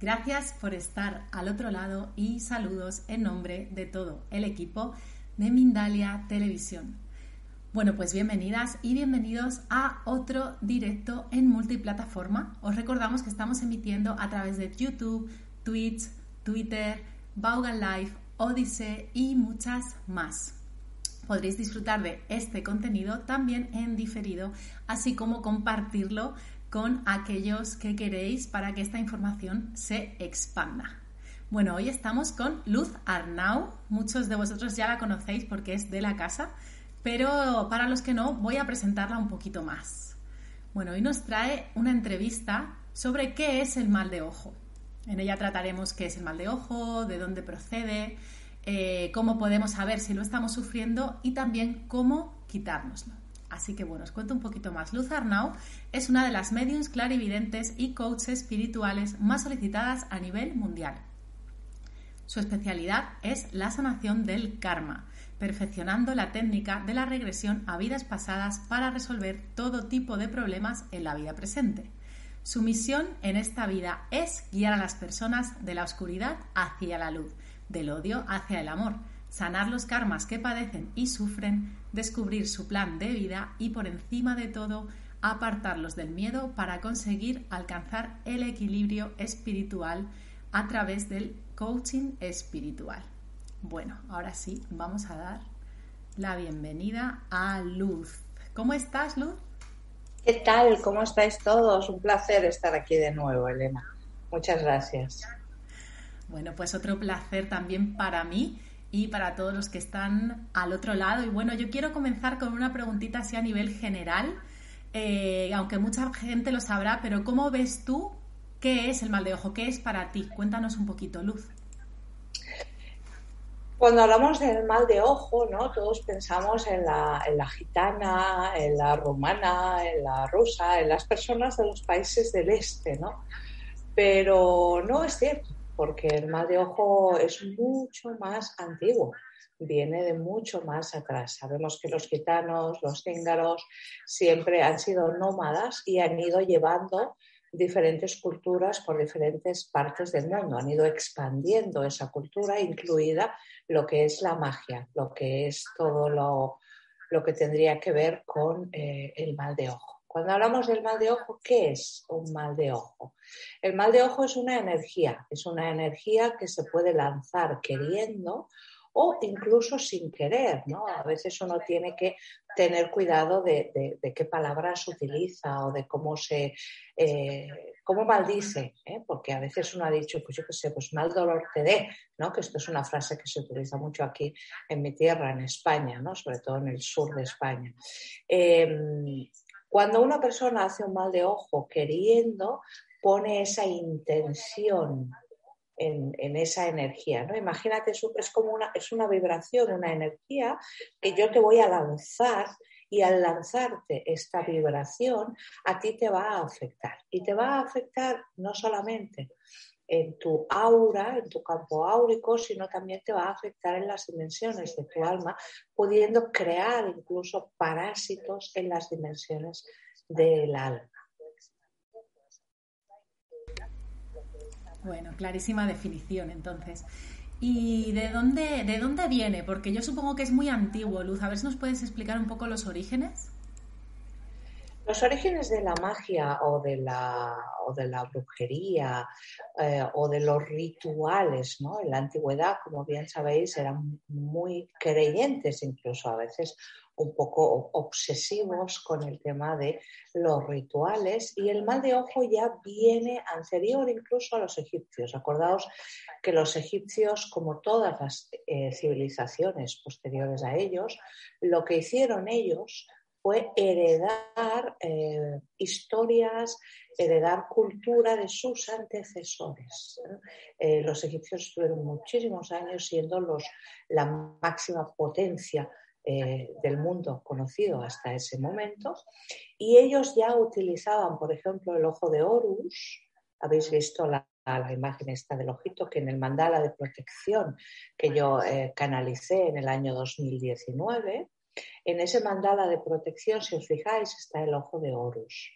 Gracias por estar al otro lado y saludos en nombre de todo el equipo de Mindalia Televisión. Bueno, pues bienvenidas y bienvenidos a otro directo en multiplataforma. Os recordamos que estamos emitiendo a través de YouTube, Twitch, Twitter, Vaughan Live, Odyssey y muchas más. Podréis disfrutar de este contenido también en diferido, así como compartirlo con aquellos que queréis para que esta información se expanda. Bueno, hoy estamos con Luz Arnau. Muchos de vosotros ya la conocéis porque es de la casa, pero para los que no, voy a presentarla un poquito más. Bueno, hoy nos trae una entrevista sobre qué es el mal de ojo. En ella trataremos qué es el mal de ojo, de dónde procede, eh, cómo podemos saber si lo estamos sufriendo y también cómo quitárnoslo. Así que bueno, os cuento un poquito más. Luz Arnau es una de las mediums clarividentes y coaches espirituales más solicitadas a nivel mundial. Su especialidad es la sanación del karma, perfeccionando la técnica de la regresión a vidas pasadas para resolver todo tipo de problemas en la vida presente. Su misión en esta vida es guiar a las personas de la oscuridad hacia la luz, del odio hacia el amor, sanar los karmas que padecen y sufren, descubrir su plan de vida y por encima de todo apartarlos del miedo para conseguir alcanzar el equilibrio espiritual a través del coaching espiritual. Bueno, ahora sí, vamos a dar la bienvenida a Luz. ¿Cómo estás, Luz? ¿Qué tal? ¿Cómo estáis todos? Un placer estar aquí de nuevo, Elena. Muchas gracias. Bueno, pues otro placer también para mí y para todos los que están al otro lado. Y bueno, yo quiero comenzar con una preguntita así a nivel general, eh, aunque mucha gente lo sabrá, pero ¿cómo ves tú qué es el mal de ojo? ¿Qué es para ti? Cuéntanos un poquito, Luz. Cuando hablamos del mal de ojo, ¿no? Todos pensamos en la, en la gitana, en la rumana, en la rusa, en las personas de los países del este, ¿no? Pero no es cierto porque el mal de ojo es mucho más antiguo, viene de mucho más atrás. Sabemos que los gitanos, los cíngaros, siempre han sido nómadas y han ido llevando diferentes culturas por diferentes partes del mundo, han ido expandiendo esa cultura, incluida lo que es la magia, lo que es todo lo, que tendría que ver con eh, el mal de ojo. Cuando hablamos del mal de ojo, ¿qué es un mal de ojo? El mal de ojo es una energía, es una energía que se puede lanzar queriendo o incluso sin querer, ¿no? A veces uno tiene que tener cuidado de, qué palabras utiliza o de cómo se eh, cómo maldice, ¿eh? porque a veces uno ha dicho, pues yo qué sé, pues mal dolor te dé, ¿no? Que esto es una frase que se utiliza mucho aquí en mi tierra, en España, ¿no? Sobre todo en el sur de España. Em, cuando una persona hace un mal de ojo queriendo, pone esa intención en, esa energía, ¿no? Imagínate, es como una, es una vibración, una energía que yo te voy a lanzar y al lanzarte esta vibración, a ti te va a afectar. Y te va a afectar no solamente en tu aura, en tu campo áurico, sino también te va a afectar en las dimensiones de tu alma, pudiendo crear incluso parásitos en las dimensiones del alma. Bueno, clarísima definición entonces. ¿Y de dónde, de dónde viene? Porque yo supongo que es muy antiguo, Luz. A ver si nos puedes explicar un poco los orígenes. Los orígenes de la magia o de la, o de la brujería eh, o de los rituales ¿no? en la antigüedad, como bien sabéis, eran muy creyentes, incluso a veces un poco obsesivos con el tema de los rituales y el mal de ojo ya viene anterior incluso a los egipcios. Acordaos que los egipcios, como todas las eh, civilizaciones posteriores a ellos, lo que hicieron ellos fue heredar eh, historias, heredar cultura de sus antecesores. Eh, los egipcios estuvieron muchísimos años siendo los, la máxima potencia eh, del mundo conocido hasta ese momento y ellos ya utilizaban, por ejemplo, el ojo de Horus. Habéis visto la, la imagen esta del ojito que en el mandala de protección que yo canalicé en el año 2019 en ese mandala de protección, si os fijáis, está el ojo de Horus.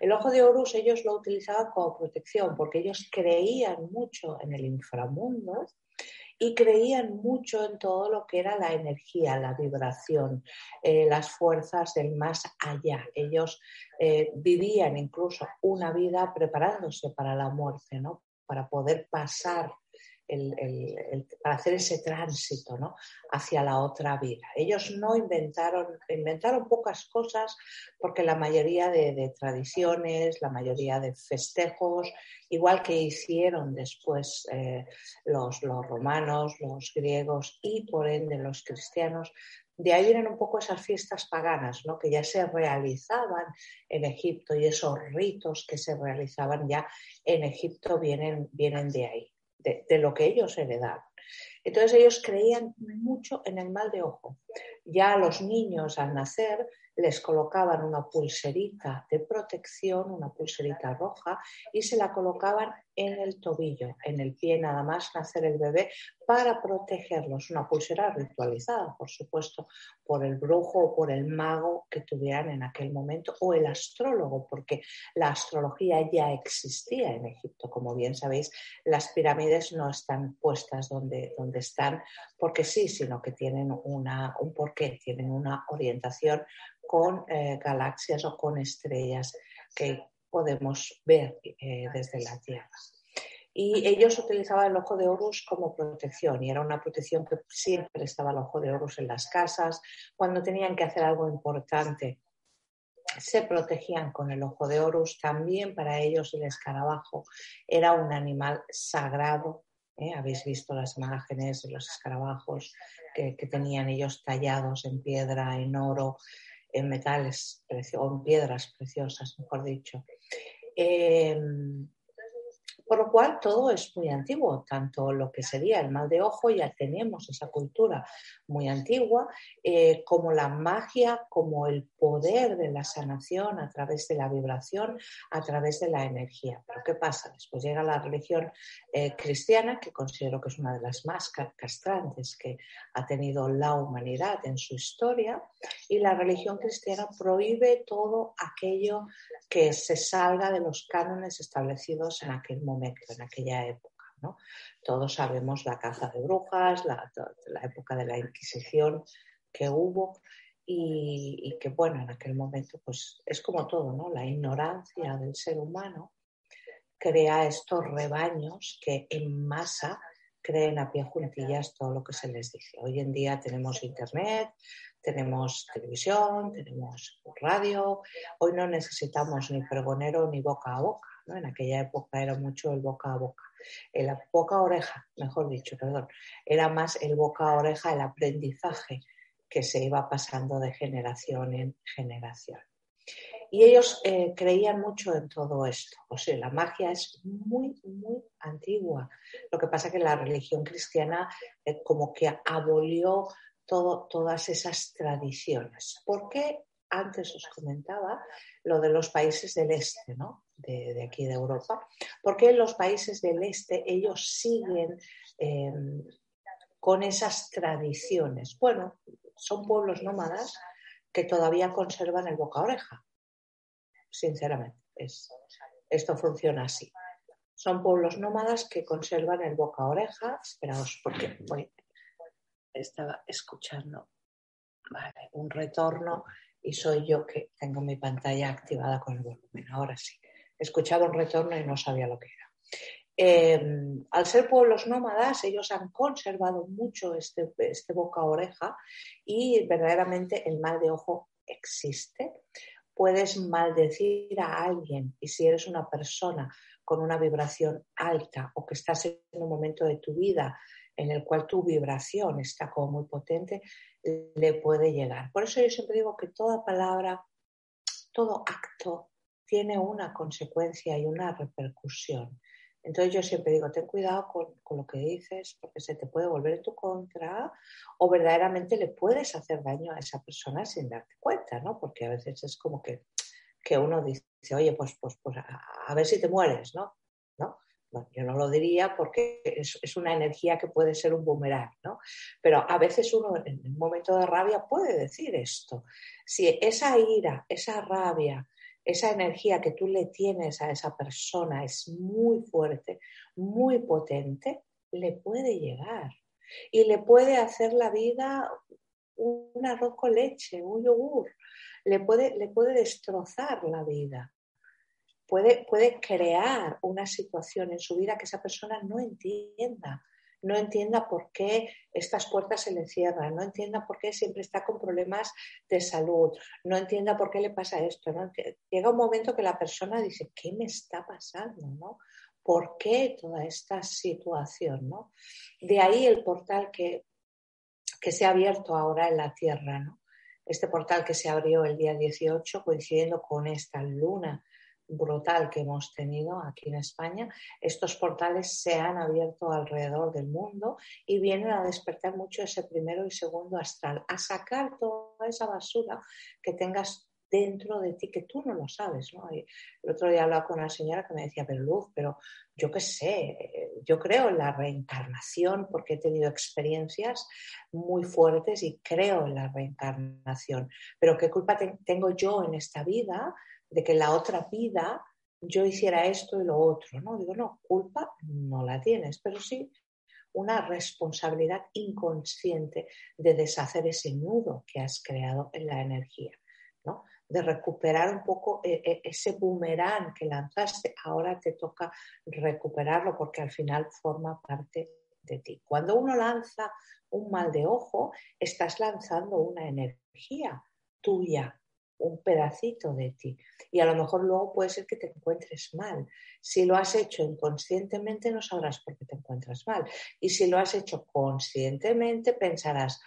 El ojo de Horus ellos lo utilizaban como protección porque ellos creían mucho en el inframundo y creían mucho en todo lo que era la energía, la vibración, eh, las fuerzas del más allá. Ellos eh, vivían incluso una vida preparándose para la muerte, ¿no? para poder pasar para hacer ese tránsito ¿no? hacia la otra vida. Ellos no inventaron, inventaron pocas cosas porque la mayoría de, tradiciones, la mayoría de festejos, igual que hicieron después eh, los, los romanos, los griegos y por ende los cristianos, de ahí vienen un poco esas fiestas paganas, ¿no? que ya se realizaban en Egipto y esos ritos que se realizaban ya en Egipto vienen, vienen de ahí de, lo que ellos heredaron. Entonces ellos creían mucho en el mal de ojo. Ya a los niños al nacer les colocaban una pulserita de protección, una pulserita roja, y se la colocaban en el tobillo, en el pie nada más nacer el bebé, para protegerlos. Una pulsera ritualizada, por supuesto, por el brujo o por el mago que tuvieran en aquel momento, o el astrólogo, porque la astrología ya existía en Egipto. Como bien sabéis, las pirámides no están puestas donde, donde están porque sí, sino que tienen una, un porqué, tienen una orientación con eh, galaxias o con estrellas que podemos ver eh, desde la Tierra. Y ellos utilizaban el ojo de Horus como protección y era una protección que siempre estaba el ojo de Horus en las casas. Cuando tenían que hacer algo importante, se protegían con el ojo de Horus. También para ellos el escarabajo era un animal sagrado. ¿eh? Habéis visto las imágenes de los escarabajos que, que tenían ellos tallados en piedra, en oro en metales o en piedras preciosas, mejor dicho. Em, por lo cual todo es muy antiguo, tanto lo que sería el mal de ojo, ya tenemos esa cultura muy antigua, eh, como la magia, como el poder de la sanación a través de la vibración, a través de la energía. Pero ¿qué pasa? Después llega la religión eh, cristiana, que considero que es una de las más castrantes que ha tenido la humanidad en su historia, y la religión cristiana prohíbe todo aquello que se salga de los cánones establecidos en aquel momento en aquella época. ¿no? Todos sabemos la caza de brujas, la, época de la Inquisición que hubo y, que, bueno, en aquel momento, pues es como todo, ¿no? La ignorancia del ser humano crea estos rebaños que en masa creen a pie juntillas todo lo que se les dice. Hoy en día tenemos internet, tenemos televisión, tenemos radio. Hoy no necesitamos ni pregonero ni boca a boca. En aquella época era mucho el boca a boca. El boca a oreja, mejor dicho, perdón. Era más el boca a oreja, el aprendizaje que se iba pasando de generación en generación. Y ellos eh, creían mucho en todo esto. O sea, la magia es muy, muy antigua. Lo que pasa es que la religión cristiana eh, como que abolió todas esas tradiciones. ¿Por qué antes os comentaba lo de los países del este, ¿no? de, aquí de Europa, porque los países del este ellos siguen em, con esas tradiciones. Bueno, son pueblos nómadas que todavía conservan el boca oreja, sinceramente. esto funciona así. Son pueblos nómadas que conservan el boca oreja. Esperaos, porque estaba escuchando un retorno y soy yo que tengo mi pantalla activada con el volumen. Ahora sí, escuchaba un retorno y no sabía lo que era. Em, al ser pueblos nómadas, ellos han conservado mucho este, este boca oreja y verdaderamente el mal de ojo existe. Puedes maldecir a alguien y si eres una persona con una vibración alta o que estás en un momento de tu vida en el cual tu vibración está como muy potente, le puede llegar. Por eso yo siempre digo que toda palabra, todo acto tiene una consecuencia y una repercusión. Entonces yo siempre digo, ten cuidado con, lo que dices porque se te puede volver en tu contra o verdaderamente le puedes hacer daño a esa persona sin darte cuenta, ¿no? Porque a veces es como que, que uno dice, oye, pues, pues, pues a, ver si te mueres, ¿no? ¿No? Bueno, yo no lo diría porque es, es, una energía que puede ser un boomerang, ¿no? Pero a veces uno en un momento de rabia puede decir esto. Si esa ira, esa rabia, esa energía que tú le tienes a esa persona es muy fuerte, muy potente, le puede llegar y le puede hacer la vida un arroz con leche, un yogur, le puede, le puede destrozar la vida, puede, puede crear una situación en su vida que esa persona no entienda no entienda por qué estas puertas se le cierran, no entienda por qué siempre está con problemas de salud, no entienda por qué le pasa esto. Llega un momento que la persona dice, ¿qué me está pasando? ¿no? ¿Por qué toda esta situación? ¿no? De ahí el portal que, que se ha abierto ahora en la Tierra. Este portal que se abrió el día 18 coincidiendo con esta luna brutal que hemos tenido aquí en España, estos portales se han abierto alrededor del mundo y vienen a despertar mucho ese primero y segundo astral, a sacar toda esa basura que tengas dentro de ti que tú no lo sabes. ¿no? el otro día hablaba con una señora que me decía, pero Luz, pero yo qué sé, yo creo en la reencarnación porque he tenido experiencias muy fuertes y creo en la reencarnación, pero ¿qué culpa tengo yo en esta vida de que la otra vida yo hiciera esto y lo otro, ¿no? Digo, no, culpa no la tienes, pero sí una responsabilidad inconsciente de deshacer ese nudo que has creado en la energía, ¿no? De recuperar un poco eh, eh, ese boomerang que lanzaste, ahora te toca recuperarlo porque al final forma parte de ti. Cuando uno lanza un mal de ojo, estás lanzando una energía tuya, un pedacito de ti. Y a lo mejor luego puede ser que te encuentres mal. Si lo has hecho inconscientemente, no sabrás por qué te encuentras mal. Y si lo has hecho conscientemente, pensarás,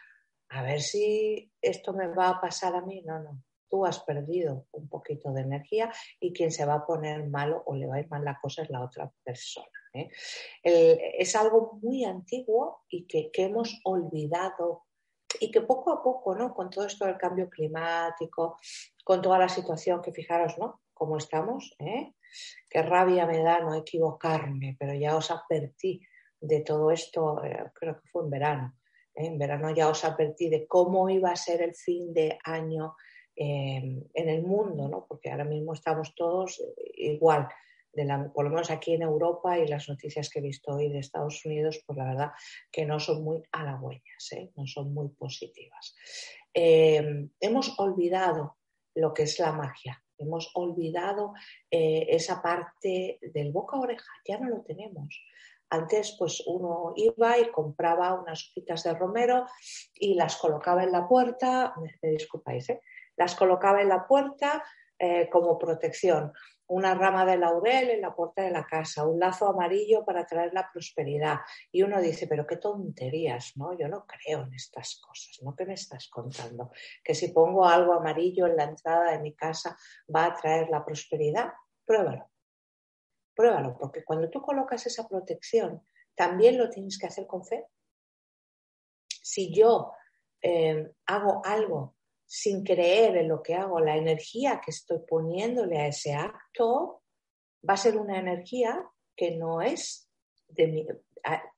a ver si esto me va a pasar a mí. No, no. Tú has perdido un poquito de energía y quien se va a poner malo o le va a ir mal la cosa es la otra persona. ¿eh? es algo muy antiguo y que, que hemos olvidado y que poco a poco, ¿no? Con todo esto del cambio climático, con toda la situación que fijaros, ¿no? Cómo estamos, ¿eh? Qué rabia me da no equivocarme, pero ya os advertí de todo esto, eh, creo que fue en verano. ¿eh? En verano ya os advertí de cómo iba a ser el fin de año en el mundo, ¿no? Porque ahora mismo estamos todos igual por lo menos aquí en Europa y las noticias que he visto hoy de Estados Unidos, pues la verdad que no son muy halagüeñas, ¿eh? no son muy positivas. Eh, hemos olvidado lo que es la magia, hemos olvidado eh, esa parte del boca a oreja, ya no lo tenemos. Antes, pues uno iba y compraba unas hojitas de romero y las colocaba en la puerta, me, disculpáis, las colocaba en la puerta como protección una rama de laurel en la puerta de la casa, un lazo amarillo para traer la prosperidad. Y uno dice, pero qué tonterías, ¿no? Yo no creo en estas cosas, ¿no? ¿Qué me estás contando? Que si pongo algo amarillo en la entrada de mi casa va a traer la prosperidad. Pruébalo. Pruébalo, porque cuando tú colocas esa protección, también lo tienes que hacer con fe. Si yo eh, hago algo sin creer en lo que hago, la energía que estoy poniéndole a ese acto va a ser una energía que no es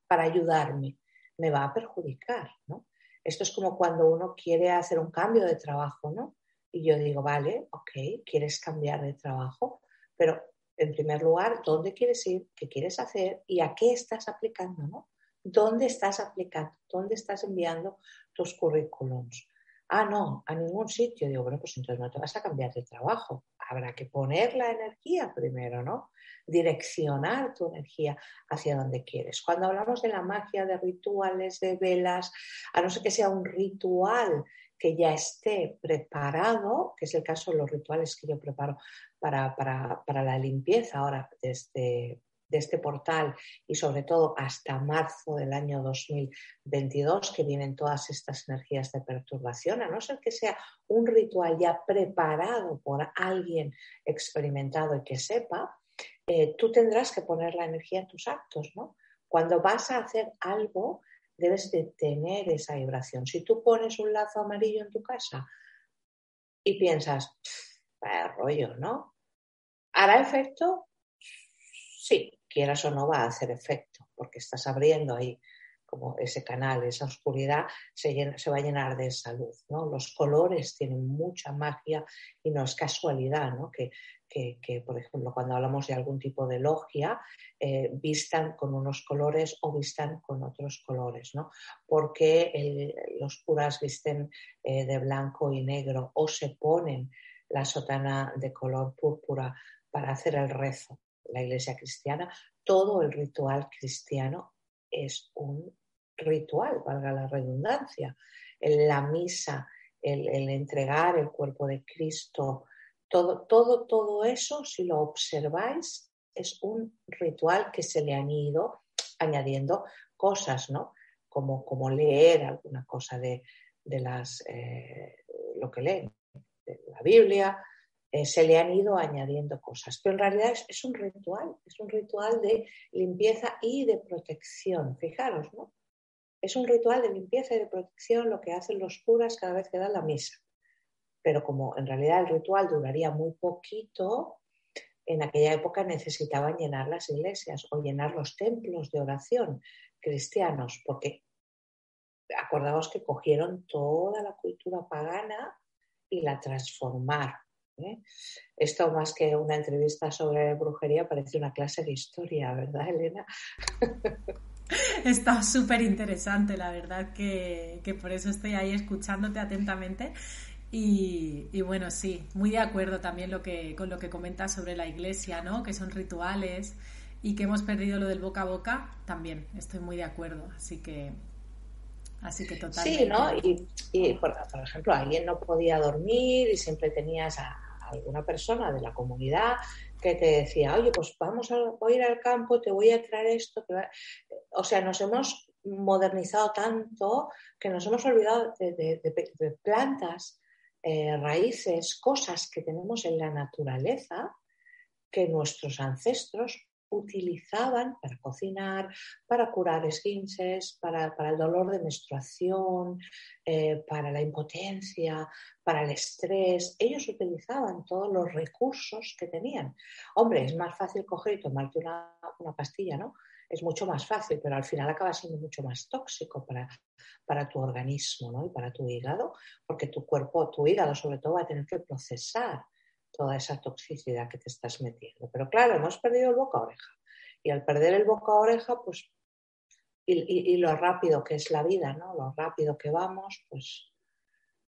para ayudarme, me va a perjudicar, ¿no? Esto es como cuando uno quiere hacer un cambio de trabajo, ¿no? Y yo digo, vale, ok, quieres cambiar de trabajo, pero en primer lugar, ¿dónde quieres ir? ¿Qué quieres hacer? ¿Y a qué estás aplicando, ¿no? ¿Dónde estás aplicando? ¿Dónde estás enviando tus currículums? Ah, no, a ningún sitio. Digo, bueno, pues entonces no te vas a cambiar de trabajo. Habrá que poner la energía primero, ¿no? Direccionar tu energía hacia donde quieres. Cuando hablamos de la magia, de rituales, de velas, a no ser que sea un ritual que ya esté preparado, que es el caso de los rituales que yo preparo para, para la limpieza ahora desde de este portal y sobre todo hasta marzo del año 2022 que vienen todas estas energías de perturbación, a no ser que sea un ritual ya preparado por alguien experimentado y que sepa, eh, tú tendrás que poner la energía en tus actos, ¿no? Cuando vas a hacer algo, debes de tener esa vibración. Si tú pones un lazo amarillo en tu casa y piensas, vaya rollo, ¿no? ¿Hará efecto? Sí, quieras o no va a hacer efecto, porque estás abriendo ahí como ese canal, esa oscuridad se, va a llenar de esa luz. ¿no? Los colores tienen mucha magia y no es casualidad ¿no? que, por ejemplo, cuando hablamos de algún tipo de logia, eh, vistan con unos colores o vistan con otros colores. ¿no? Porque los curas visten eh, de blanco y negro o se ponen la sotana de color púrpura para hacer el rezo la iglesia cristiana, todo el ritual cristiano es un ritual, valga la redundancia. La misa, el, entregar el cuerpo de Cristo, todo, todo, todo eso, si lo observáis, es un ritual que se le han ido añadiendo cosas, ¿no? Como, como leer alguna cosa de, las, eh, lo que leen, de la Biblia, eh, se le han ido añadiendo cosas. Pero en realidad es, un ritual, es un ritual de limpieza y de protección. Fijaros, ¿no? Es un ritual de limpieza y de protección lo que hacen los curas cada vez que dan la misa. Pero como en realidad el ritual duraría muy poquito, en aquella época necesitaban llenar las iglesias o llenar los templos de oración cristianos, porque acordaos que cogieron toda la cultura pagana y la transformaron. ¿Eh? Esto más que una entrevista sobre brujería parece una clase de historia, ¿verdad, Elena? Está súper interesante, la verdad que, por eso estoy ahí escuchándote atentamente. Y, bueno, sí, muy de acuerdo también lo que, con lo que comentas sobre la iglesia, ¿no? Que son rituales y que hemos perdido lo del boca a boca, también estoy muy de acuerdo. Así que, así que totalmente. Sí, ¿no? Y, por, por, ejemplo, alguien no podía dormir y siempre tenías a, alguna persona de la comunidad que te decía, oye, pues vamos a, ir al campo, te voy a traer esto. O sea, nos hemos modernizado tanto que nos hemos olvidado de, plantas, eh, raíces, cosas que tenemos en la naturaleza que nuestros ancestros utilizaban para cocinar, para curar esguinces, para, el dolor de menstruación, eh, para la impotencia, para el estrés. Ellos utilizaban todos los recursos que tenían. Hombre, es más fácil coger y tomarte una, pastilla, ¿no? Es mucho más fácil, pero al final acaba siendo mucho más tóxico para, para tu organismo ¿no? y para tu hígado, porque tu cuerpo, tu hígado sobre todo, va a tener que procesar toda esa toxicidad que te estás metiendo. Pero claro, hemos perdido el boca oreja. Y al perder el boca oreja, pues, y, lo rápido que es la vida, ¿no? Lo rápido que vamos, pues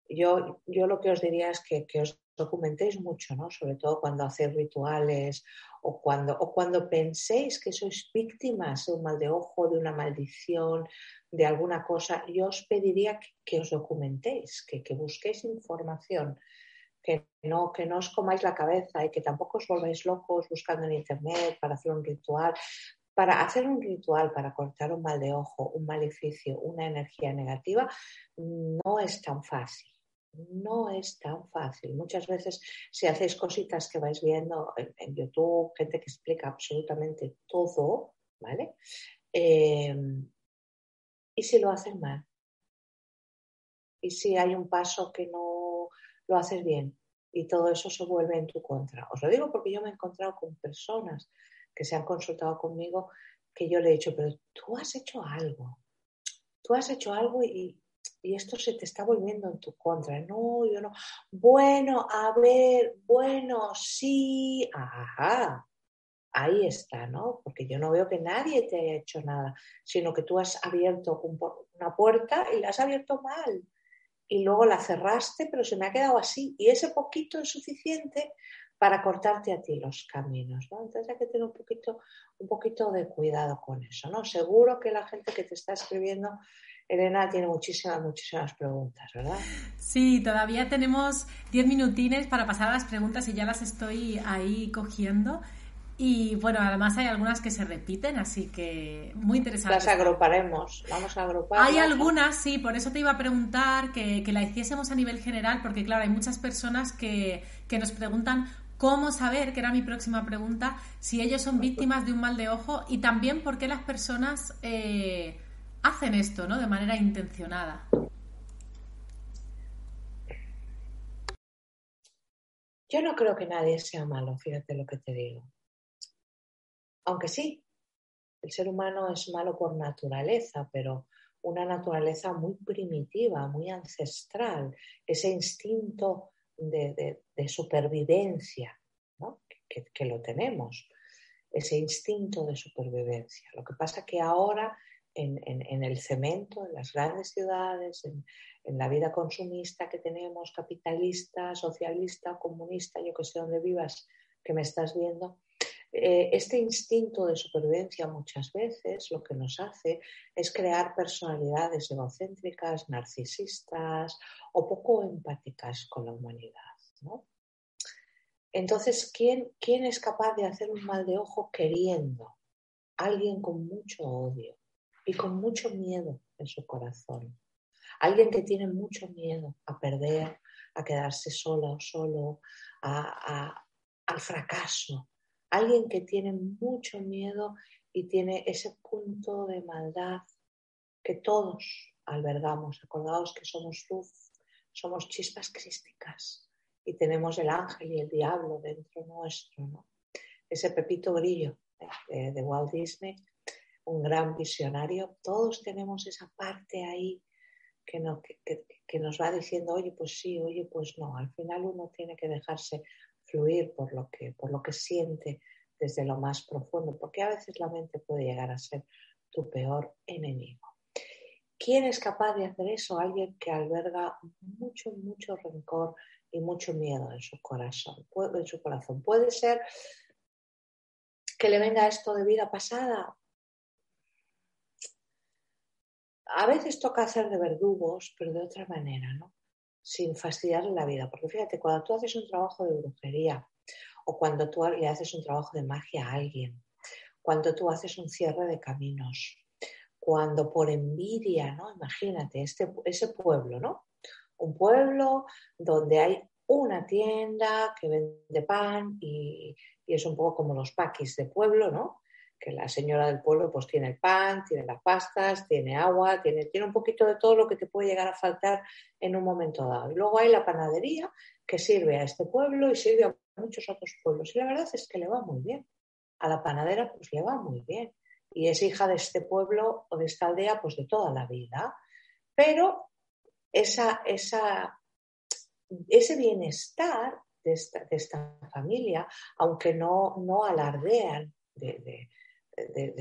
yo, yo lo que os diría es que, os documentéis mucho, ¿no? Sobre todo cuando hacéis rituales o cuando, o cuando penséis que sois víctimas de un mal de ojo, de una maldición, de alguna cosa, yo os pediría que, os documentéis, que, que busquéis información que no, que no os comáis la cabeza y que tampoco os volváis locos buscando en internet para hacer un ritual. Para hacer un ritual, para cortar un mal de ojo, un maleficio, una energía negativa, no es tan fácil. No es tan fácil. Muchas veces, si hacéis cositas que vais viendo en, YouTube, gente que explica absolutamente todo, ¿vale? Eh, ¿Y si lo hacen mal? ¿Y si hay un paso que no lo haces bien y todo eso se vuelve en tu contra. Os lo digo porque yo me he encontrado con personas que se han consultado conmigo que yo le he dicho, pero tú has hecho algo, tú has hecho algo y, esto se te está volviendo en tu contra. No, yo no. Bueno, a ver, bueno, sí, ajá. Ahí está, ¿no? Porque yo no veo que nadie te haya hecho nada, sino que tú has abierto una puerta y la has abierto mal y luego la cerraste, pero se me ha quedado así. Y ese poquito es suficiente para cortarte a ti los caminos, ¿no? Entonces hay que tener un poquito, un poquito de cuidado con eso, ¿no? Seguro que la gente que te está escribiendo, Elena, tiene muchísimas, muchísimas preguntas, ¿verdad? Sí, todavía tenemos diez minutines para pasar a las preguntas y ya las estoy ahí cogiendo. Y bueno, además hay algunas que se repiten, así que muy interesante. Las agruparemos, vamos a agrupar. Hay algunas, sí, por eso te iba a preguntar que, que, la hiciésemos a nivel general, porque claro, hay muchas personas que, que nos preguntan cómo saber, que era mi próxima pregunta, si ellos son víctimas de un mal de ojo y también por qué las personas eh, hacen esto, ¿no? De manera intencionada. Yo no creo que nadie sea malo, fíjate lo que te digo. Aunque sí, el ser humano es malo por naturaleza, pero una naturaleza muy primitiva, muy ancestral, ese instinto de, supervivencia, que, lo tenemos, ese instinto de supervivencia. Lo que pasa que ahora en, el cemento, en las grandes ciudades, en, en, la vida consumista que tenemos, capitalista, socialista, comunista, yo que sé dónde vivas, que me estás viendo, eh, este instinto de supervivencia muchas veces lo que nos hace es crear personalidades egocéntricas, narcisistas o poco empáticas con la humanidad. Entonces, ¿quién, ¿quién es capaz de hacer un mal de ojo queriendo? Alguien con mucho odio y con mucho miedo en su corazón. Alguien que tiene mucho miedo a perder, a quedarse sola o solo, al fracaso, alguien que tiene mucho miedo y tiene ese punto de maldad que todos albergamos. Acordaos que somos luz, somos chispas crísticas y tenemos el ángel y el diablo dentro nuestro. Ese Pepito Grillo de, Walt Disney, un gran visionario, todos tenemos esa parte ahí que, nos va diciendo, oye, pues sí, oye, pues no. Al final uno tiene que dejarse fluir por lo que, por lo que siente desde lo más profundo, porque a veces la mente puede llegar a ser tu peor enemigo. ¿Quién es capaz de hacer eso? Alguien que alberga mucho, mucho rencor y mucho miedo en su corazón. En su corazón. Puede ser que le venga esto de vida pasada. A veces toca hacer de verdugos, pero de otra manera, ¿no? Sin fastidiarle la vida. Porque fíjate, cuando tú haces un trabajo de brujería o cuando tú le haces un trabajo de magia a alguien, cuando tú haces un cierre de caminos, cuando por envidia, ¿no? Imagínate, este, ese pueblo, ¿no? Un pueblo donde hay una tienda que vende pan y, y es un poco como los paquis de pueblo, ¿no? Que la señora del pueblo pues tiene el pan, tiene las pastas, tiene agua, tiene, tiene un poquito de todo lo que te puede llegar a faltar en un momento dado. Y luego hay la panadería que sirve a este pueblo y sirve a muchos otros pueblos. Y la verdad es que le va muy bien. A la panadera pues le va muy bien. Y es hija de este pueblo o de esta aldea pues de toda la vida. Pero esa, esa, ese bienestar de esta, familia, aunque no, no alardean de, de,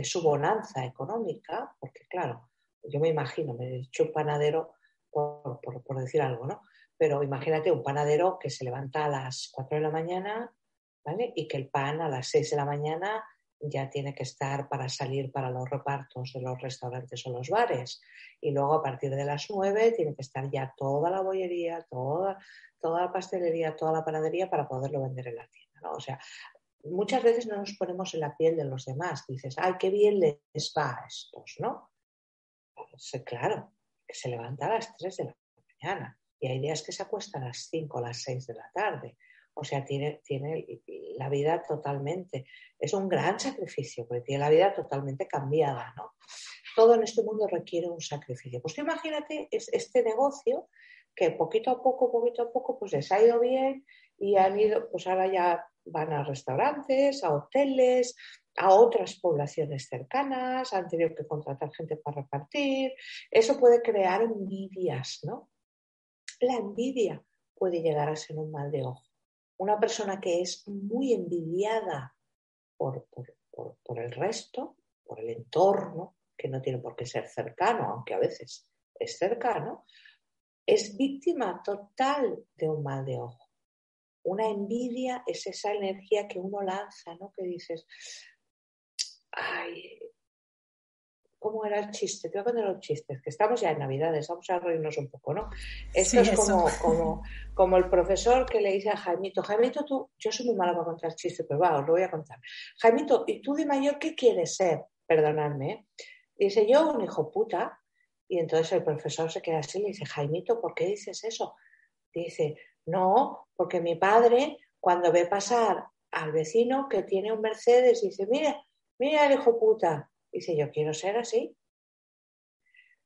su bonanza económica, porque claro, yo me imagino, me he dicho un panadero por, por, decir algo, ¿no? Pero imagínate un panadero que se levanta a las 4 de la mañana, ¿vale? Y que el pan a las 6 de la mañana ya tiene que estar para salir para los repartos de los restaurantes o los bares. Y luego a partir de las 9 tiene que estar ya toda la bollería, toda, toda la pastelería, toda la panadería para poderlo vender en la tienda. ¿no? O sea, muchas veces no nos ponemos en la piel de los demás. Dices, ay, qué bien les va a estos, ¿no? Pues, eh, claro, que se levanta a las 3 de la mañana y hay días que se acuesta a las 5 o las 6 de la tarde. O sea, tiene, tiene la vida totalmente, es un gran sacrificio, porque tiene la vida totalmente cambiada, ¿no? Todo en este mundo requiere un sacrificio. Pues tú imagínate este negocio que poquito a poco, poquito a poco, pues les ha ido bien y han ido, pues ahora ya van a restaurantes, a hoteles, a otras poblaciones cercanas, han tenido que contratar gente para repartir. Eso puede crear envidias, ¿no? La envidia puede llegar a ser un mal de ojo. Una persona que es muy envidiada por, por el resto, por el entorno, que no tiene por qué ser cercano, aunque a veces es cercano, es víctima total de un mal de ojo. Una envidia es esa energía que uno lanza, ¿no? Que dices, ay, ¿cómo era el chiste? Te voy a contar los chistes, que estamos ya en Navidades, vamos a reírnos un poco, ¿no? Esto es como, como, como, el profesor que le dice a Jaimito, Jaimito, tú, yo soy muy mala para contar chistes, pero va, os lo voy a contar. Jaimito, ¿y tú de mayor qué quieres ser? Perdonadme. ¿eh? Dice, yo un hijo puta. Y entonces el profesor se queda así y le dice, Jaimito, ¿por qué dices eso? Dice, no, porque mi padre, cuando ve pasar al vecino que tiene un Mercedes, dice, mira, mira el hijo puta. Dice, yo quiero ser así.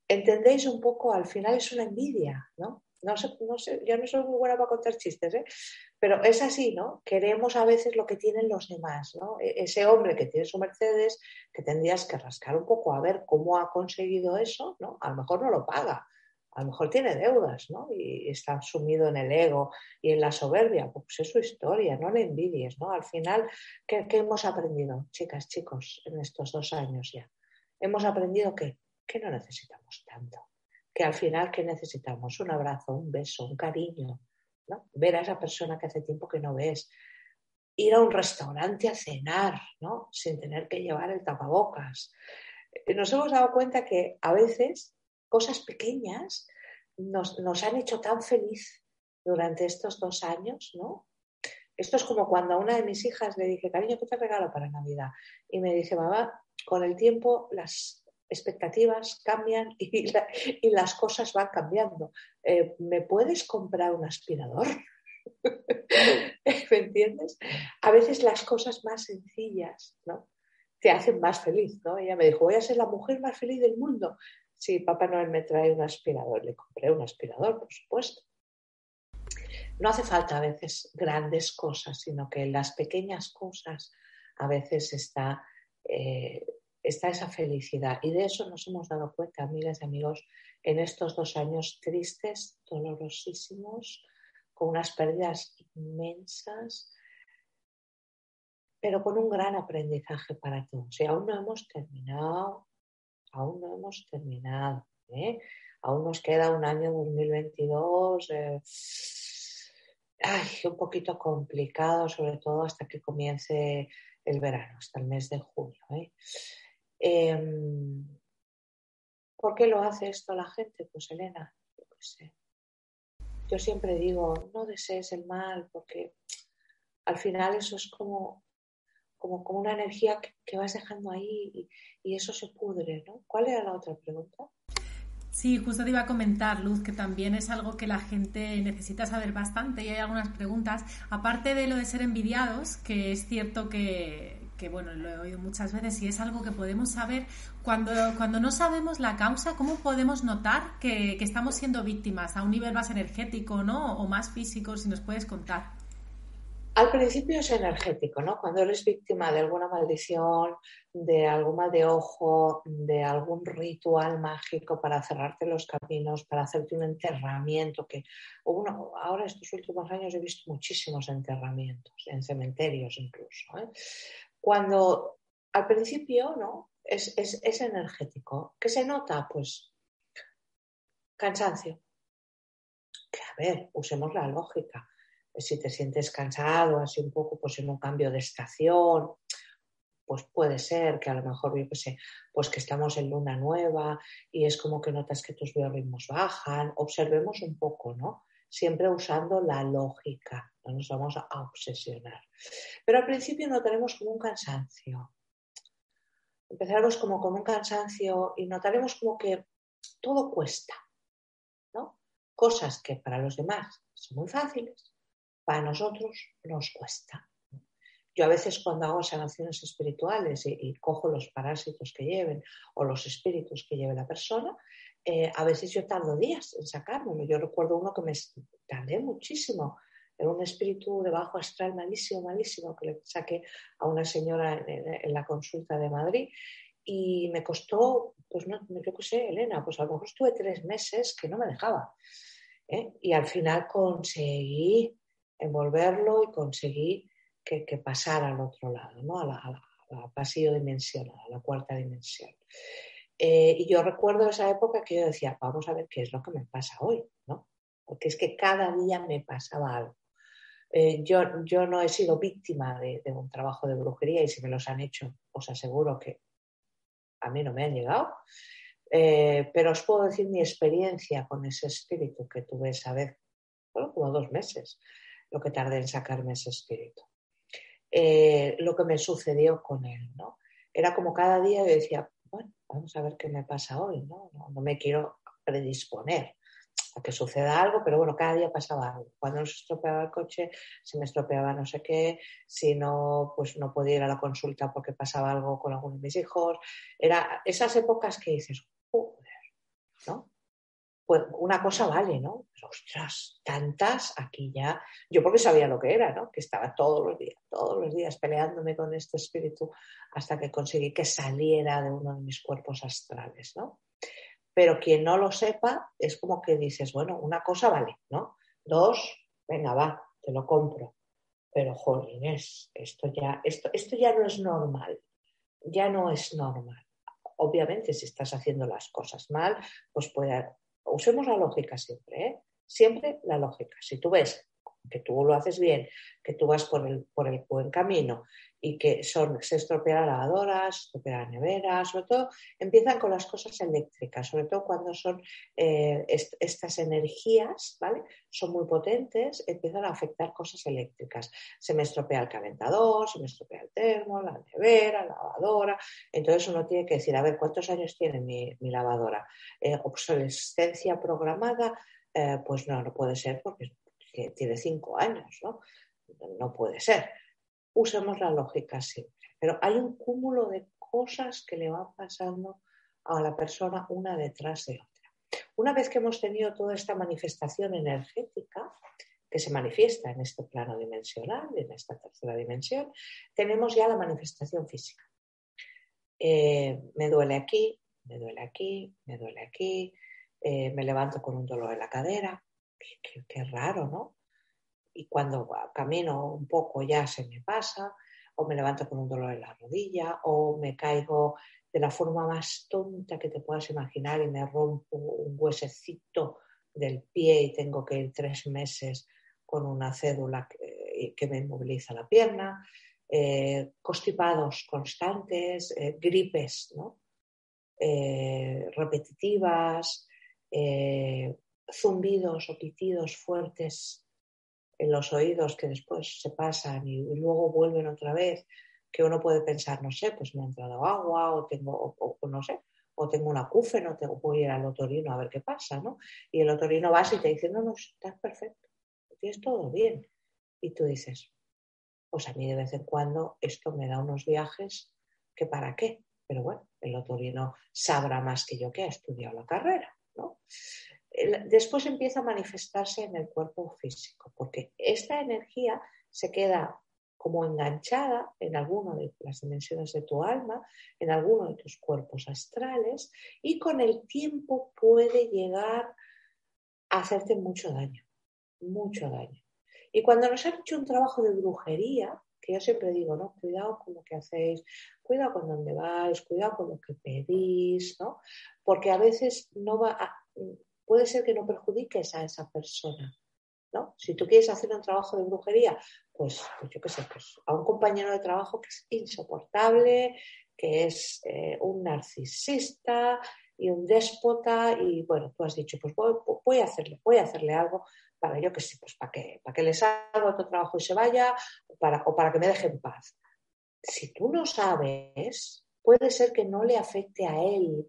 ¿Entendéis un poco? Al final es una envidia, ¿no? No sé, no sé, yo no soy muy buena para contar chistes, ¿eh? pero es así, ¿no? Queremos a veces lo que tienen los demás, ¿no? E-, ese hombre que tiene su Mercedes, que tendrías que rascar un poco a ver cómo ha conseguido eso, ¿no? A lo mejor no lo paga, a lo mejor tiene deudas, ¿no? Y está sumido en el ego y en la soberbia, pues es su historia, no le envidies, ¿no? Al final, ¿qué, hemos aprendido, chicas, chicos, en estos dos años ya? Hemos aprendido que, que no necesitamos tanto, que al final, ¿qué necesitamos? Un abrazo, un beso, un cariño, ¿no? Ver a esa persona que hace tiempo que no ves, ir a un restaurante a cenar, ¿no? Sin tener que llevar el tapabocas. Nos hemos dado cuenta que a veces cosas pequeñas nos, nos, han hecho tan feliz durante estos dos años, ¿no? Esto es como cuando a una de mis hijas le dije, cariño, ¿qué te regalo para Navidad? Y me dice, mamá, con el tiempo las expectativas cambian y, las cosas van cambiando. Eh, ¿Me puedes comprar un aspirador? ¿Me entiendes? A veces las cosas más sencillas, ¿no? Te hacen más feliz, ¿no? Ella me dijo, voy a ser la mujer más feliz del mundo si Papá Noel me trae un aspirador, le compré un aspirador, por supuesto. No hace falta a veces grandes cosas, sino que en las pequeñas cosas a veces está, eh, está esa felicidad. Y de eso nos hemos dado cuenta, amigas y amigos, en estos dos años tristes, dolorosísimos, con unas pérdidas inmensas, pero con un gran aprendizaje para todos. Y aún no hemos terminado, aún no hemos terminado. ¿eh? Aún nos queda un año 2022 eh, un poquito complicado, sobre todo hasta que comience el verano, hasta el mes de junio. ¿eh? Em, ¿Por qué lo hace esto la gente? Pues Elena, yo qué sé. Yo siempre digo, no desees el mal, porque al final eso es como como, como una energía que, vas dejando ahí y, y, eso se pudre, ¿no? ¿Cuál era la otra pregunta? Sí, justo te iba a comentar, Luz, que también es algo que la gente necesita saber bastante y hay algunas preguntas. Aparte de lo de ser envidiados, que es cierto que, que bueno, lo he oído muchas veces y es algo que podemos saber cuando, cuando no sabemos la causa, ¿cómo podemos notar que, que estamos siendo víctimas a un nivel más energético ¿no? o más físico? Si nos puedes contar. Al principio es energético, ¿no? Cuando eres víctima de alguna maldición, de algún mal de ojo, de algún ritual mágico para cerrarte los caminos, para hacerte un enterramiento, que uno, ahora estos últimos años he visto muchísimos enterramientos, en cementerios incluso. ¿eh? Cuando al principio, ¿no? Es, es, es energético. ¿Qué se nota? Pues cansancio. Que a ver, usemos la lógica si te sientes cansado, así un poco, pues en un cambio de estación, pues puede ser que a lo mejor, yo qué sé, pues que estamos en luna nueva y es como que notas que tus biorritmos bajan. Observemos un poco, ¿no? Siempre usando la lógica, no nos vamos a obsesionar. Pero al principio notaremos como un cansancio. Empezaremos como con un cansancio y notaremos como que todo cuesta, ¿no? Cosas que para los demás son muy fáciles, para nosotros nos cuesta. Yo a veces cuando hago sanaciones espirituales y, cojo los parásitos que lleven o los espíritus que lleve la persona, eh, a veces yo tardo días en sacármelo. Yo recuerdo uno que me tardé muchísimo. Era un espíritu de bajo astral malísimo, malísimo, que le saqué a una señora en, la consulta de Madrid y me costó, pues no, yo qué sé, Elena, pues a lo mejor estuve tres meses que no me dejaba. ¿eh? Y al final conseguí envolverlo y conseguí que, pasara al otro lado, ¿no? a, pasillo dimensional, a la cuarta dimensión. Eh, y yo recuerdo esa época que yo decía, vamos a ver qué es lo que me pasa hoy, ¿no? Porque es que cada día me pasaba algo. Eh, yo, yo no he sido víctima de, un trabajo de brujería y si me los han hecho, os aseguro que a mí no me han llegado. Eh, pero os puedo decir mi experiencia con ese espíritu que tuve esa vez, bueno, como dos meses, lo que tardé en sacarme ese espíritu. Eh, lo que me sucedió con él, ¿no? Era como cada día yo decía, bueno, vamos a ver qué me pasa hoy, ¿no? No, no me quiero predisponer a que suceda algo, pero bueno, cada día pasaba algo. Cuando se estropeaba el coche, se me estropeaba no sé qué, si no, pues no podía ir a la consulta porque pasaba algo con alguno de mis hijos. Era esas épocas que dices. Pues una cosa vale, ¿no? ostras, tantas aquí ya. Yo porque sabía lo que era, ¿no? Que estaba todos los días, todos los días peleándome con este espíritu hasta que conseguí que saliera de uno de mis cuerpos astrales, ¿no? pero quien no lo sepa es como que dices, bueno, una cosa vale, ¿no? Dos, venga, va, te lo compro. Pero, jolines, esto ya, esto, esto ya no es normal, ya no es normal. Obviamente, si estás haciendo las cosas mal, pues puede... Usemos la lógica siempre, ¿eh? Siempre la lógica. Si tú ves que tú lo haces bien, que tú vas por el, por el buen camino y que son, se estropea la lavadora, se estropea la nevera, sobre todo empiezan con las cosas eléctricas, sobre todo cuando son eh, estas energías, ¿vale? Son muy potentes, empiezan a afectar cosas eléctricas. Se me estropea el calentador, se me estropea el termo, la nevera, la lavadora. Entonces uno tiene que decir, a ver, ¿cuántos años tiene mi, lavadora? Eh, obsolescencia programada, eh, pues no, no puede ser porque que tiene cinco años, ¿no? No puede ser. Usemos la lógica siempre. Pero hay un cúmulo de cosas que le van pasando a la persona una detrás de otra. Una vez que hemos tenido toda esta manifestación energética, que se manifiesta en este plano dimensional, en esta tercera dimensión, tenemos ya la manifestación física. Eh, me duele aquí, me duele aquí, me duele aquí, eh, me levanto con un dolor en la cadera, qué, raro, ¿no? Y cuando camino un poco ya se me pasa, o me levanto con un dolor en la rodilla, o me caigo de la forma más tonta que te puedas imaginar y me rompo un huesecito del pie y tengo que ir tres meses con una cédula que, me inmoviliza la pierna, eh, constipados constantes, eh, gripes. Eh, repetitivas, zumbidos o pitidos fuertes en los oídos que después se pasan y, luego vuelven otra vez, que uno puede pensar, no sé, pues me ha entrado agua o tengo, o, no sé, o tengo un acúfeno, tengo, voy a ir al otorino a ver qué pasa, ¿no? Y el otorino va y te dice, no, no, estás perfecto, tienes todo bien. Y tú dices, pues a mí de vez en cuando esto me da unos viajes que para qué, pero bueno, el otorino sabrá más que yo que ha estudiado la carrera, ¿no? Después empieza a manifestarse en el cuerpo físico, porque esta energía se queda como enganchada en alguna de las dimensiones de tu alma, en alguno de tus cuerpos astrales, y con el tiempo puede llegar a hacerte mucho daño, mucho daño. Y cuando nos han hecho un trabajo de brujería, que yo siempre digo, ¿no? Cuidado con lo que hacéis, cuidado con dónde vais, cuidado con lo que pedís, ¿no? Porque a veces no va a, puede ser que no perjudiques a esa persona. ¿no? Si tú quieres hacer un trabajo de brujería, pues, pues yo qué sé, pues a un compañero de trabajo que es insoportable, que es eh, un narcisista y un déspota, y bueno, tú has dicho, pues voy, a hacerle, voy a hacerle algo para yo que sé, pues para que, para que le salga otro trabajo y se vaya, para, o para que me deje en paz. Si tú no sabes, puede ser que no le afecte a él,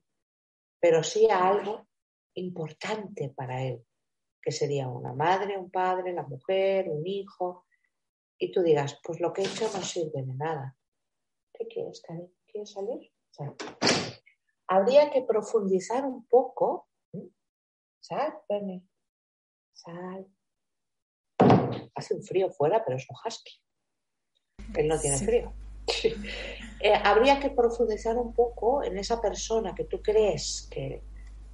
pero sí a algo importante para él, que sería una madre, un padre, la mujer, un hijo, y tú digas, pues lo que he hecho no sirve de nada. ¿Qué quieres, Karen? ¿Quieres salir? Habría que profundizar un poco. Sal, Penny. Sal. Hace un frío fuera, pero es un husky. Él no tiene frío. Eh, habría que profundizar un poco en esa persona que tú crees que,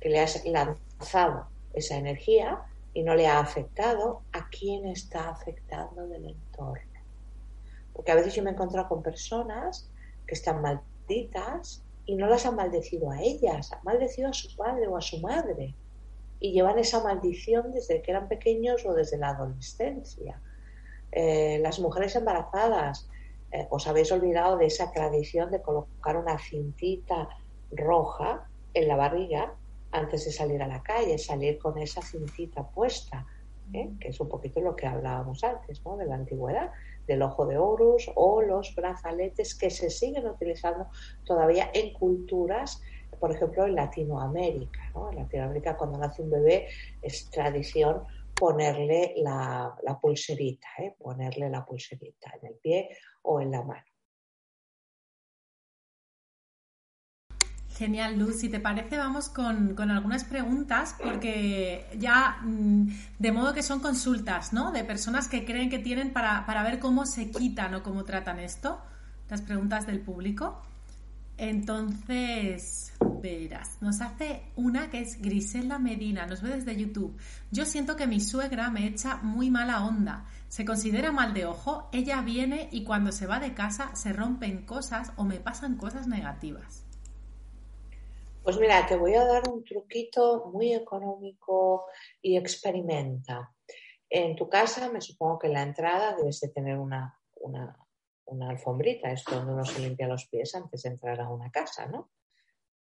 que le has lanzado esa energía y no le ha afectado, ¿a quién está afectando del entorno? Porque a veces yo me he encontrado con personas que están malditas y no las ha maldecido a ellas, ha maldecido a su padre o a su madre. Y llevan esa maldición desde que eran pequeños o desde la adolescencia. Eh, las mujeres embarazadas, eh, os habéis olvidado de esa tradición de colocar una cintita roja en la barriga antes de salir a la calle, salir con esa cintita puesta, ¿eh? que es un poquito lo que hablábamos antes, ¿no? de la antigüedad, del ojo de Horus o los brazaletes que se siguen utilizando todavía en culturas, por ejemplo, en Latinoamérica. En Latinoamérica, cuando nace un bebé, es tradición ponerle la, pulserita, ¿eh? ponerle la pulserita en el pie o en la mano. Genial, Luz. Si te parece, vamos con, algunas preguntas, porque ya mm, de modo que son consultas, ¿no? De personas que creen que tienen para, para ver cómo se quitan o cómo tratan esto, las preguntas del público. Entonces, verás, nos hace una que es Grisela Medina, nos ve desde YouTube. Yo siento que mi suegra me echa muy mala onda. Se considera mal de ojo, ella viene y cuando se va de casa se rompen cosas o me pasan cosas negativas. Pues mira, te voy a dar un truquito muy económico y experimenta. En tu casa me supongo que en la entrada debes de tener una, una, alfombrita, es donde uno se limpia los pies antes de entrar a una casa, ¿no?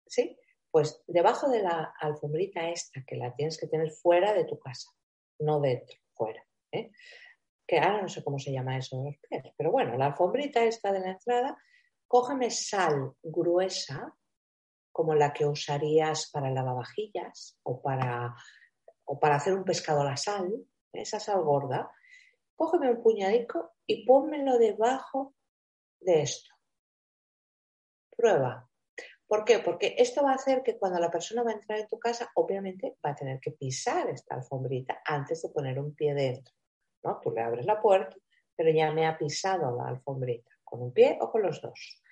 ¿Sí? Pues debajo de la alfombrita esta, que la tienes que tener fuera de tu casa, no dentro, fuera. ¿eh? Que ahora no sé cómo se llama eso de los pies, pero bueno, la alfombrita esta de la entrada, cógeme sal gruesa, como la que usarías para lavavajillas o para, o para hacer un pescado a la sal, esa sal gorda, cógeme un puñadico y pónmelo debajo de esto. Prueba. ¿Por qué? Porque esto va a hacer que cuando la persona va a entrar en tu casa, obviamente va a tener que pisar esta alfombrita antes de poner un pie dentro. ¿no? Tú le abres la puerta, pero ya me ha pisado la alfombrita, con un pie o con los dos.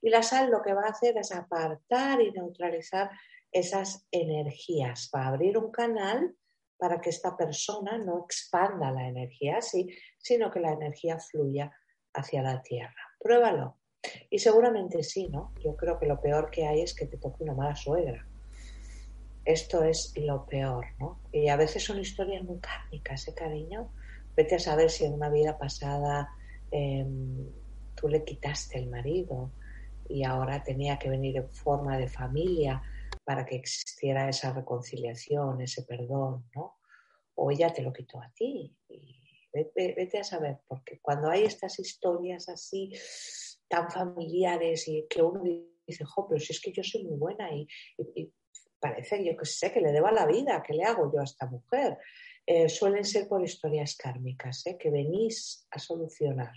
Y la sal lo que va a hacer es apartar y neutralizar esas energías, va a abrir un canal para que esta persona no expanda la energía así, sino que la energía fluya hacia la tierra. Pruébalo. Y seguramente sí, ¿no? Yo creo que lo peor que hay es que te toque una mala suegra. Esto es lo peor, ¿no? Y a veces son historias muy kármicas, ¿eh, cariño? Vete a saber si en una vida pasada em, tú le quitaste el marido y ahora tenía que venir en forma de familia para que existiera esa reconciliación, ese perdón, ¿no? O ella te lo quitó a ti. Y vete, a saber, porque cuando hay estas historias así tan familiares y que uno dice, jo, pero si es que yo soy muy buena y, parece, yo que sé, que le deba la vida, ¿qué le hago yo a esta mujer? Eh, suelen ser por historias kármicas, ¿eh? que venís a solucionar.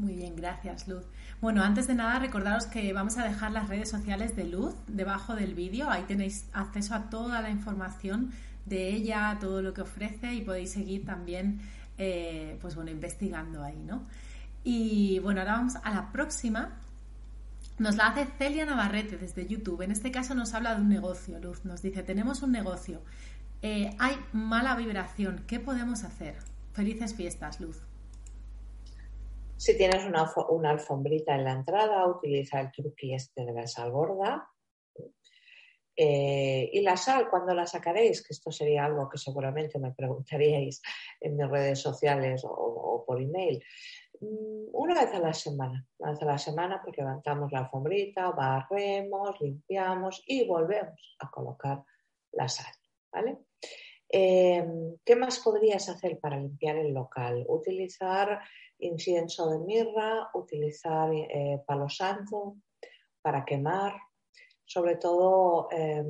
Muy bien, gracias Luz. Bueno, antes de nada recordaros que vamos a dejar las redes sociales de Luz debajo del vídeo. Ahí tenéis acceso a toda la información de ella, todo lo que ofrece y podéis seguir también, eh, pues bueno, investigando ahí, ¿no? Y bueno, ahora vamos a la próxima. Nos la hace Celia Navarrete desde YouTube. En este caso nos habla de un negocio, Luz. Nos dice, tenemos un negocio. Eh, hay mala vibración. ¿Qué podemos hacer? Felices fiestas, Luz. Si tienes una, alfombrita en la entrada, utiliza el truqui este de la sal gorda. Eh, y la sal, ¿cuándo la sacaréis? Que esto sería algo que seguramente me preguntaríais en mis redes sociales o, por email. Mm, una vez a la semana. Una vez a la semana, pues levantamos la alfombrita, barremos, limpiamos y volvemos a colocar la sal. ¿Vale? Eh, ¿Qué más podrías hacer para limpiar el local? Utilizar incienso de mirra, utilizar eh, palo santo para quemar, sobre todo eh,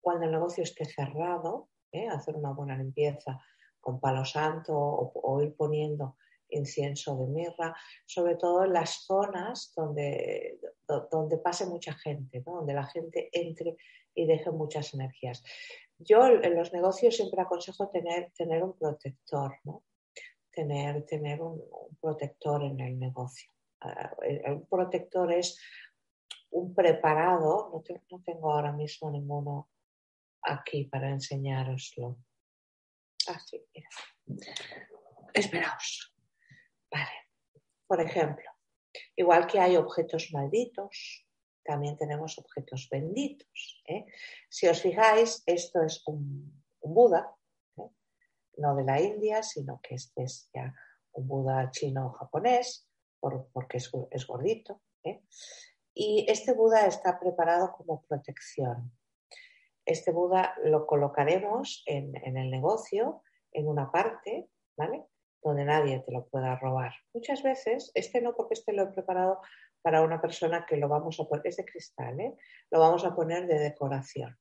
cuando el negocio esté cerrado, ¿eh? hacer una buena limpieza con palo santo o, ir poniendo incienso de mirra, sobre todo en las zonas donde, donde pase mucha gente, donde la gente entre y deje muchas energías. Yo en los negocios siempre aconsejo tener, tener un protector, ¿no? Tener, tener un, protector en el negocio. Ah, el, protector es un preparado, no, tengo ahora mismo ninguno aquí para enseñároslo. Así, ah, Esperaos. Vale. Por ejemplo, Igual que hay objetos malditos, también tenemos objetos benditos. ¿eh? Si os fijáis, esto es un, Buda, ¿eh? No de la India, sino que este es ya un Buda chino-japonés, porque es, gordito. ¿eh? Y este Buda está preparado como protección. Este Buda lo colocaremos en, en el negocio, en una parte, ¿vale? Donde nadie te lo pueda robar. Muchas veces, este no porque este lo he preparado para una persona que lo vamos a poner, es de cristal, ¿eh? lo vamos a poner de decoración.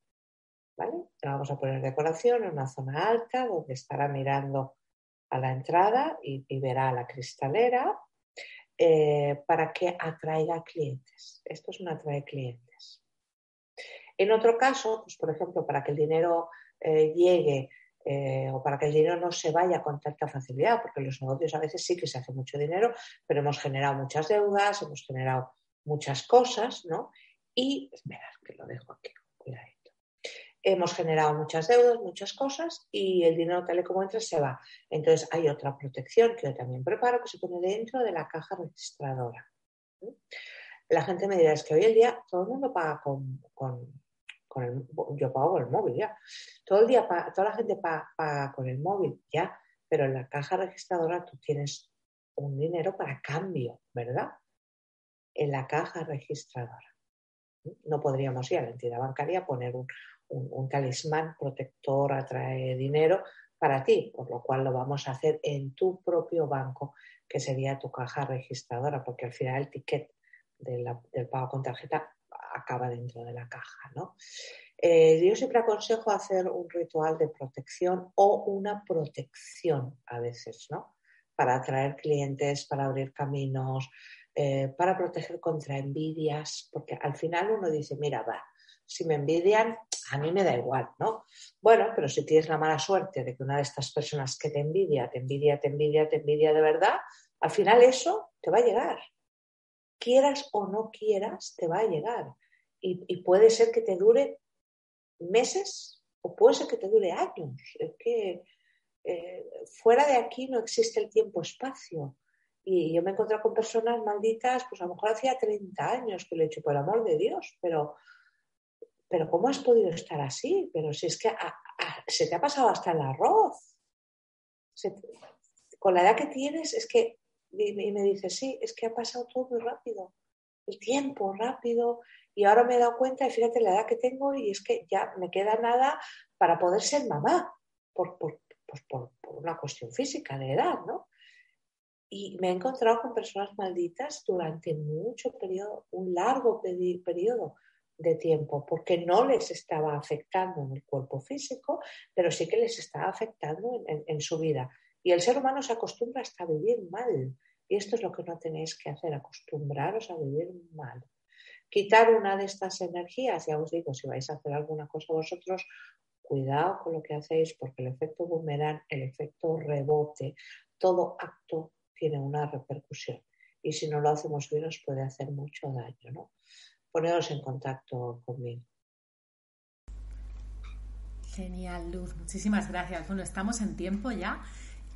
¿Vale? Vamos a poner de decoración en una zona alta donde estará mirando a la entrada y, verá la cristalera eh, para que atraiga clientes. Esto es un atrae clientes. En otro caso, pues por ejemplo, para que el dinero eh, llegue eh, o para que el dinero no se vaya con tanta facilidad, porque los negocios a veces sí que se hace mucho dinero, pero hemos generado muchas deudas, hemos generado muchas cosas, ¿no? Y, esperad, que lo dejo aquí, cuidadito. Hemos generado muchas deudas, muchas cosas y el dinero tal y como entra se va. Entonces hay otra protección que yo también preparo que se pone dentro de la caja registradora. La gente me dirá, es que hoy en día todo el mundo paga con yo pago con el móvil ya. Todo el día, toda la gente paga, con el móvil ya, pero en la caja registradora tú tienes un dinero para cambio, ¿verdad? En la caja registradora. No podríamos ir a la entidad bancaria a poner un, un talismán protector, atrae dinero para ti, por lo cual lo vamos a hacer en tu propio banco, que sería tu caja registradora, porque al final el ticket del pago con tarjeta acaba dentro de la caja. ¿no? Eh, yo siempre aconsejo hacer un ritual de protección o una protección a veces, ¿no? Para atraer clientes, para abrir caminos, eh, para proteger contra envidias, porque al final uno dice, mira, va, si me envidian, a mí me da igual, ¿no? Bueno, pero si tienes la mala suerte de que una de estas personas que te envidia, te envidia, te envidia, te envidia de verdad, al final eso te va a llegar. Quieras o no quieras, te va a llegar y, puede ser que te dure meses o puede ser que te dure años. Es que eh, fuera de aquí no existe el tiempo-espacio. Y yo me he encontrado con personas malditas, pues a lo mejor hacía 30 años que lo he hecho por amor de Dios, pero, pero ¿cómo has podido estar así? Pero si es que se te ha pasado hasta el arroz. con la edad que tienes, es que, y me dice, sí, es que ha pasado todo muy rápido. El tiempo rápido, y ahora me he dado cuenta, y fíjate la edad que tengo, y es que ya me queda nada para poder ser mamá, por, por, pues por, una cuestión física de edad, ¿no? Y me he encontrado con personas malditas durante mucho periodo, un largo periodo de tiempo, porque no les estaba afectando en el cuerpo físico, pero sí que les estaba afectando en, en su vida. Y el ser humano se acostumbra hasta a vivir mal. Y esto es lo que no tenéis que hacer, acostumbraros a vivir mal quitar una de estas energías, ya os digo, si vais a hacer alguna cosa vosotros, cuidado con lo que hacéis porque el efecto boomerang, el efecto rebote, todo acto tiene una repercusión y si no lo hacemos bien os puede hacer mucho daño, ¿no? Poneros en contacto conmigo. Genial, Luz. Muchísimas gracias. Bueno, estamos en tiempo ya.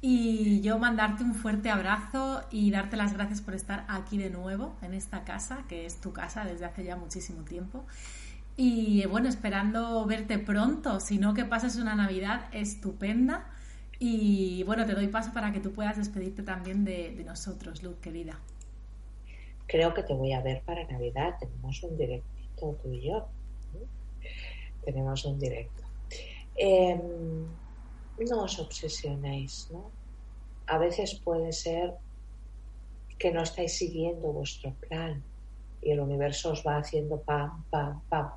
Y yo mandarte un fuerte abrazo y darte las gracias por estar aquí de nuevo en esta casa, que es tu casa desde hace ya muchísimo tiempo. Y bueno, esperando verte pronto, si no que pases una Navidad estupenda. Y bueno, te doy paso para que tú puedas despedirte también de, nosotros, Luz, querida. Creo que te voy a ver para Navidad. Tenemos un directito tú y yo. Tenemos un directo. Em, no os obsesionéis, ¿no? A veces puede ser que no estáis siguiendo vuestro plan y el universo os va haciendo pam, pam, pam.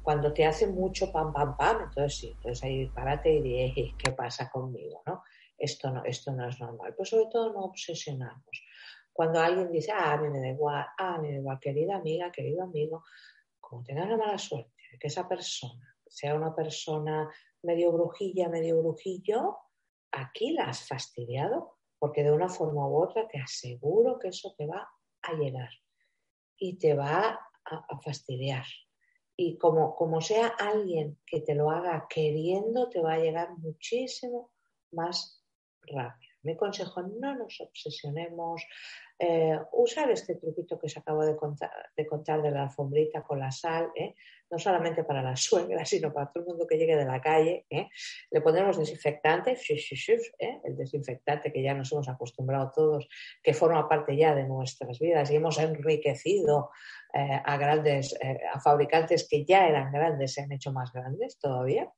Cuando te hace mucho pam, pam, pam, entonces sí, entonces ahí párate y di, ¿qué pasa conmigo? ¿no? Esto, no, esto no es normal. Pues sobre todo no obsesionarnos. Cuando alguien dice, ah, a mí me da igual, ah, a mí me da igual, querida amiga, querido amigo, como tengas la mala suerte de que esa persona sea una persona medio brujilla, medio brujillo, aquí la has fastidiado, porque de una forma u otra te aseguro que eso te va a llegar y te va a, fastidiar. Y como, como sea alguien que te lo haga queriendo, te va a llegar muchísimo más rápido. Mi consejo, no nos obsesionemos. Eh, usar este truquito que se acabo de contar, de la alfombrita con la sal, ¿eh? no solamente para la suegra, sino para todo el mundo que llegue de la calle. ¿eh? Le ponemos desinfectante, el desinfectante que ya nos hemos acostumbrado todos, que forma parte ya de nuestras vidas y hemos enriquecido a grandes, a fabricantes que ya eran grandes, se han hecho más grandes todavía.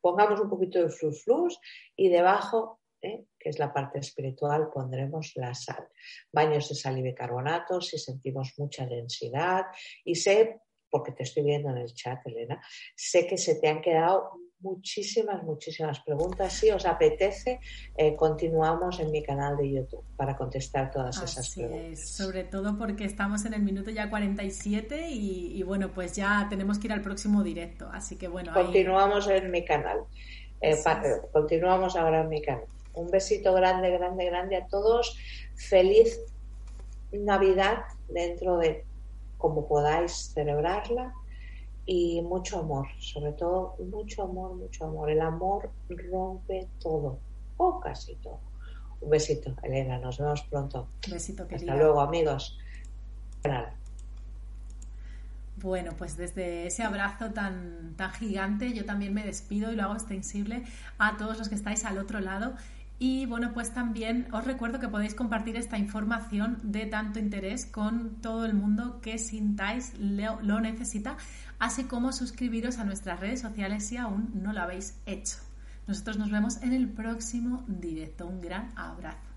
Pongamos un poquito de flus y debajo ¿eh? que es la parte espiritual, pondremos la sal. Baños de sal y bicarbonato si sentimos mucha densidad. Y sé, porque te estoy viendo en el chat, Elena, sé que se te han quedado muchísimas, muchísimas preguntas. Si os apetece, eh, continuamos en mi canal de YouTube para contestar todas esas preguntas. sobre todo porque estamos en el minuto ya 47 y, y, bueno, pues ya tenemos que ir al próximo directo. Así que bueno. Continuamos en mi canal. Eh, continuamos ahora en mi canal. Un besito grande, grande, grande a todos. Feliz Navidad dentro de como podáis celebrarla y mucho amor, sobre todo mucho amor, mucho amor. El amor rompe todo, o casi todo. Un besito, Elena, nos vemos pronto. Un besito, Hasta luego, amigos. Bueno, pues desde ese abrazo tan, tan gigante yo también me despido y lo hago extensible a todos los que estáis al otro lado y bueno, pues también os recuerdo que podéis compartir esta información de tanto interés con todo el mundo que sintáis lo, necesita, así como suscribiros a nuestras redes sociales si aún no lo habéis hecho. Nosotros nos vemos en el próximo directo. Un gran abrazo.